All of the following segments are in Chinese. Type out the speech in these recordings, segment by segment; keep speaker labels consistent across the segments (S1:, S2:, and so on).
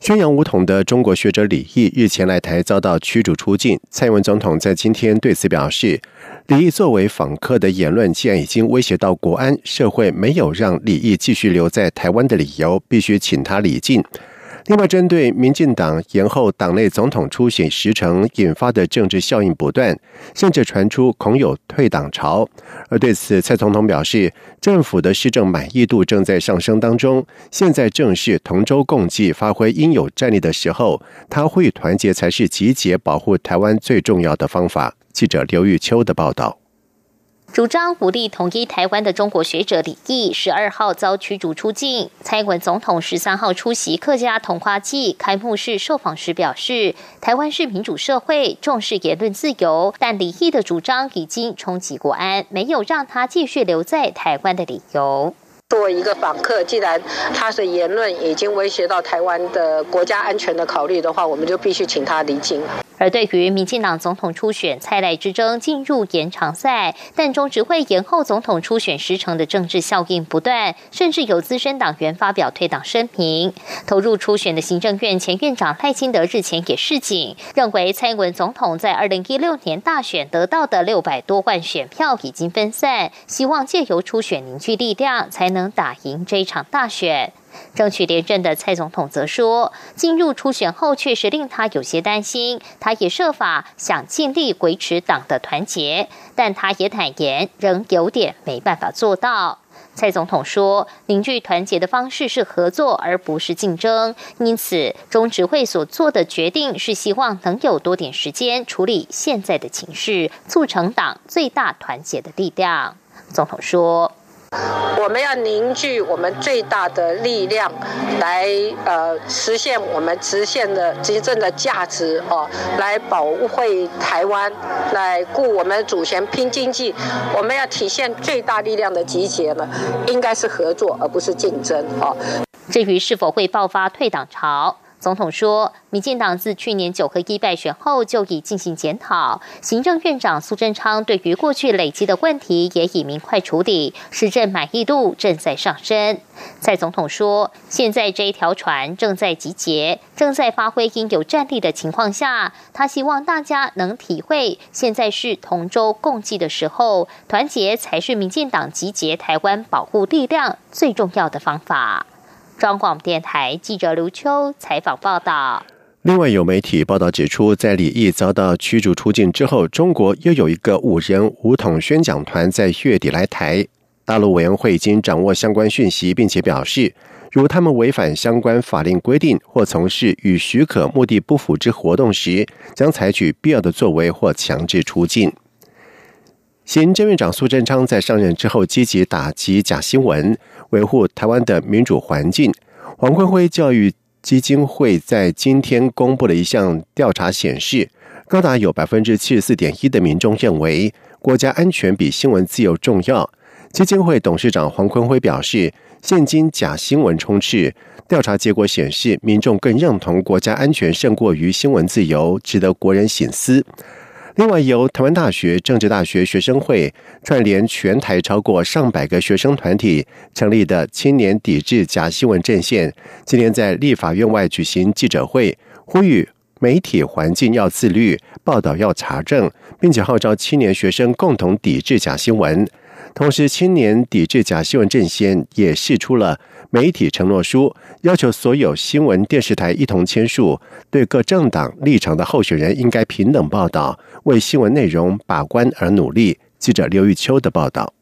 S1: 宣扬武统的中国学者李毅日前来台遭到驱逐出境，蔡英文总统在今天对此表示，李毅作为访客的言论既然已经威胁到国安，社会没有让李毅继续留在台湾的理由，必须请他离境。另外，针对民进党延后党内总统初选时程引发的政治效应不断，甚至传出恐有退党潮。而对此，蔡总统表示，政府的施政满意度正在上升当中，现在正是同舟共济、发挥应有战力的时候。他呼吁团结才是集结保护台湾最重要的方法。记者刘玉秋的报道。
S2: 主张武力统一台湾的中国学者李毅，十二号遭驱逐出境。蔡英文总统十三号出席客家同花季开幕式受访时表示，台湾是民主社会，重视言论自由，但李毅的主张已经冲击国安，没有让他继续留在台湾的理由。
S3: 作为一个访客，既然他的言论已经威胁到台湾的国家安全的考虑的话，我们就必须请他离境。
S2: 而对于民进党总统初选蔡赖之争进入延长赛，但中执会延后总统初选时程的政治效应不断，甚至有资深党员发表退党声明。投入初选的行政院前院长赖清德日前也示警，认为蔡英文总统在二零一六年大选得到的六百多万选票已经分散，希望借由初选凝聚力量，才能打赢这场大选。争取连任的蔡总统则说，进入初选后确实令他有些担心，他也设法想尽力维持党的团结，但他也坦言仍有点没办法做到。蔡总统说，凝聚团结的方式是合作，而不是竞争，因此中执会所做的决定是希望能有多点时间处理现在的情势，促成党最大团结的力量。总统说。
S3: 我们要凝聚我们最大的力量，来呃实现我们实现的执政的价值哦，来保卫台湾，来顾我们主权拼经济。我们要体现最大力量的集结呢，应该是合作而不是竞争哦。
S2: 至于是否会爆发退党潮？总统说，民进党自去年九合一败选后就已进行检讨，行政院长苏贞昌对于过去累积的问题也已明快处理，施政满意度正在上升。蔡总统说，现在这一条船正在集结，正在发挥应有战力的情况下，他希望大家能体会，现在是同舟共济的时候，团结才是民进党集结台湾保护力量最重要的方法。中广电台记者刘秋采访报道。
S1: 另外，有媒体报道指出，在李毅遭到驱逐出境之后，中国又有一个五人武统宣讲团在月底来台。大陆委员会已经掌握相关讯息，并且表示，如他们违反相关法令规定或从事与许可目的不符之活动时，将采取必要的作为或强制出境。行政院长苏贞昌在上任之后，积极打击假新闻，维护台湾的民主环境。黄坤辉教育基金会在今天公布的一项调查显示，高达有百分之七十四点一的民众认为国家安全比新闻自由重要。基金会董事长黄坤辉表示，现今假新闻充斥，调查结果显示，民众更认同国家安全胜过于新闻自由，值得国人省思。另外，由台湾大学政治大学学生会串联全台超过上百个学生团体成立的青年抵制假新闻阵线，今天在立法院外举行记者会，呼吁媒体环境要自律，报道要查证，并且号召青年学生共同抵制假新闻。同时，青年抵制假新闻阵线也释出了媒体承诺书，要求所有新闻电视台一同签署，对各政党立场的候选人应该平等报道，为新闻内容把关而努力。记者刘玉秋的报道。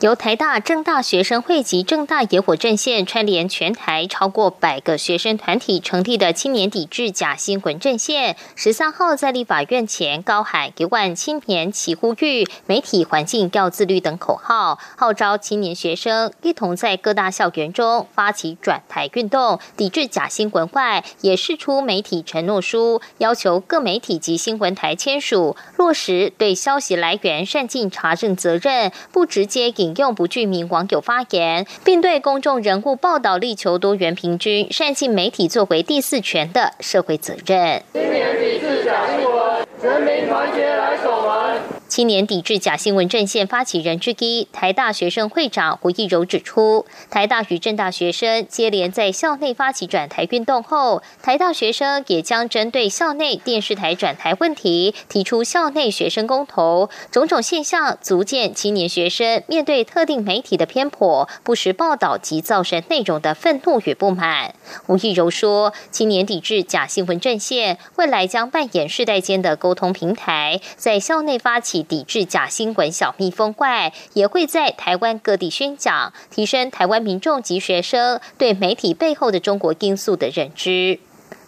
S2: 由台大、政大学生会及政大野火阵线串联全台超过百个学生团体成立的青年抵制假新闻阵线，十三号在立法院前高喊“一万青年齐呼吁，媒体环境要自律”等口号，号召青年学生一同在各大校园中发起转台运动，抵制假新闻外，也释出媒体承诺书，要求各媒体及新闻台签署，落实对消息来源善尽查证责任，不直接引。引用不具名网友发言，并对公众人物报道力求多元平均，善尽媒体作为第四权的社会责任。今年抵制假新闻，人民团结来守门。青年抵制假新闻阵线发起人之一、台大学生会长胡义柔指出，台大与政大学生接连在校内发起转台运动后，台大学生也将针对校内电视台转台问题提出校内学生公投，种种现象足见青年学生面对特定媒体的偏颇、不实报道及造成内容的愤怒与不满。胡义柔说，青年抵制假新闻阵线未来将扮演世代间的沟通平台，在校内发起。抵制假新闻小蜜蜂怪，也会在台湾各地宣讲，提升台湾民众及学生对媒体背后的中国因素的认知。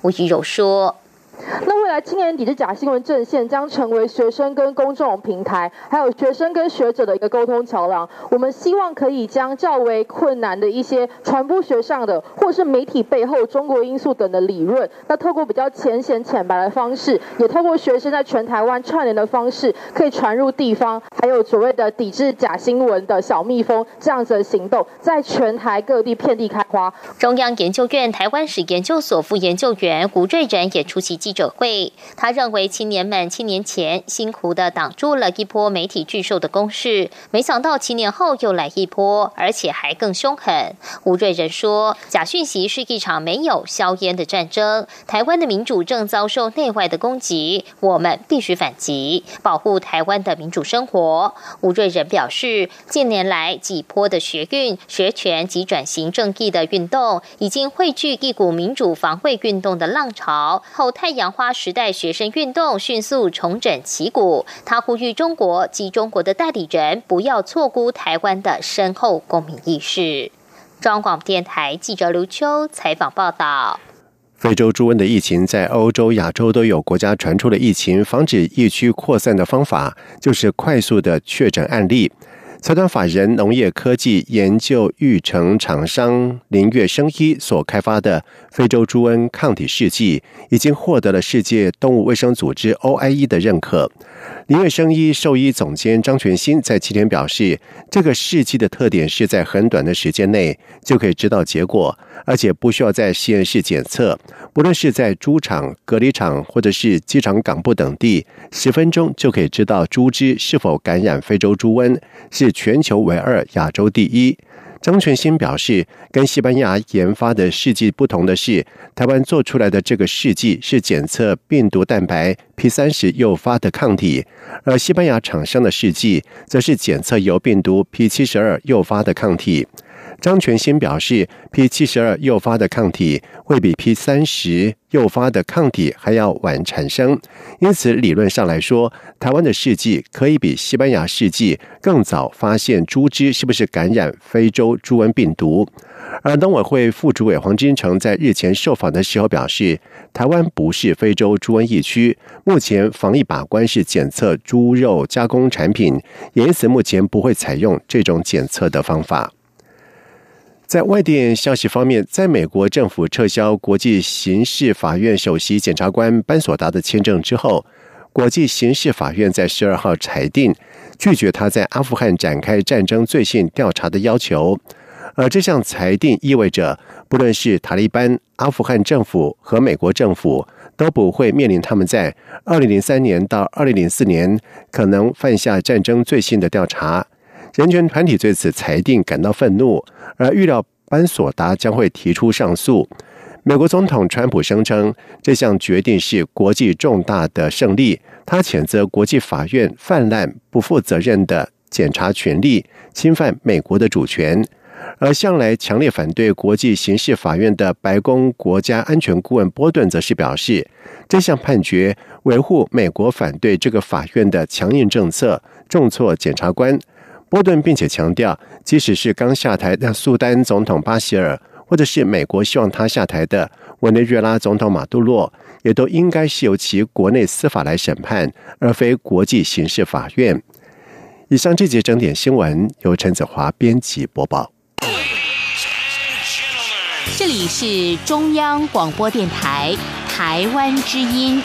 S2: 吴育柔说。
S4: 那未来青年抵制假新闻阵线将成为学生跟公众平台，还有学生跟学者的一个沟通桥梁。我们希望可以将较为困难的一些传播学上的，或是媒体背后中国因素等的理论，那透过比较浅显浅白的方式，也透过学生在全台湾串联的方式，可以传入地方，还有所谓的抵制假新闻的小蜜蜂这样子的行动，在全台各地遍地开花。
S2: 中央研究院台湾史研究所副研究员吴瑞仁也出席。记者会，他认为青年们七年前辛苦的挡住了一波媒体巨兽的攻势，没想到七年后又来一波，而且还更凶狠。吴瑞仁说：“假讯息是一场没有硝烟的战争，台湾的民主正遭受内外的攻击，我们必须反击，保护台湾的民主生活。”吴瑞仁表示，近年来几波的学运、学权及转型正义的运动，已经汇聚一股民主防卫运动的浪潮，后太。阳花时代学生运动迅速重整旗鼓，他呼吁中国及中国的代理人不要错估台湾的深厚公民意识。中广电台记者刘秋采访报道：
S1: 非洲猪瘟的疫情在欧洲、亚洲都有国家传出了疫情，防止疫区扩散的方法就是快速的确诊案例。财团法人农业科技研究育成厂商林月生医所开发的非洲猪瘟抗体试剂，已经获得了世界动物卫生组织 OIE 的认可。林月生医兽医总监张全新在七天表示，这个试剂的特点是在很短的时间内就可以知道结果，而且不需要在实验室检测，不论是在猪场、隔离场或者是机场港部等地，十分钟就可以知道猪只是否感染非洲猪瘟，是全球唯二、亚洲第一。张全新表示，跟西班牙研发的试剂不同的是，台湾做出来的这个试剂是检测病毒蛋白 P 三十诱发的抗体，而西班牙厂商的试剂则是检测由病毒 P 七十二诱发的抗体。张全新表示，P 七十二诱发的抗体会比 P 三十诱发的抗体还要晚产生，因此理论上来说，台湾的试剂可以比西班牙试剂更早发现猪只是不是感染非洲猪瘟病毒。而农委会副主委黄金城在日前受访的时候表示，台湾不是非洲猪瘟疫区，目前防疫把关是检测猪肉加工产品，因此目前不会采用这种检测的方法。在外电消息方面，在美国政府撤销国际刑事法院首席检察官班索达的签证之后，国际刑事法院在十二号裁定拒绝他在阿富汗展开战争罪行调查的要求。而这项裁定意味着，不论是塔利班、阿富汗政府和美国政府，都不会面临他们在二零零三年到二零零四年可能犯下战争罪行的调查。人权团体对此裁定感到愤怒，而预料班索达将会提出上诉。美国总统川普声称这项决定是国际重大的胜利，他谴责国际法院泛滥、不负责任的检察权力，侵犯美国的主权。而向来强烈反对国际刑事法院的白宫国家安全顾问波顿则是表示，这项判决维护美国反对这个法院的强硬政策，重挫检察官。波顿并且强调，即使是刚下台的苏丹总统巴希尔，或者是美国希望他下台的委内瑞拉总统马杜洛，也都应该是由其国内司法来审判，而非国际刑事法院。以上这节整点新闻由陈子华编辑播报。
S2: 这里是中央广播电台台湾之音。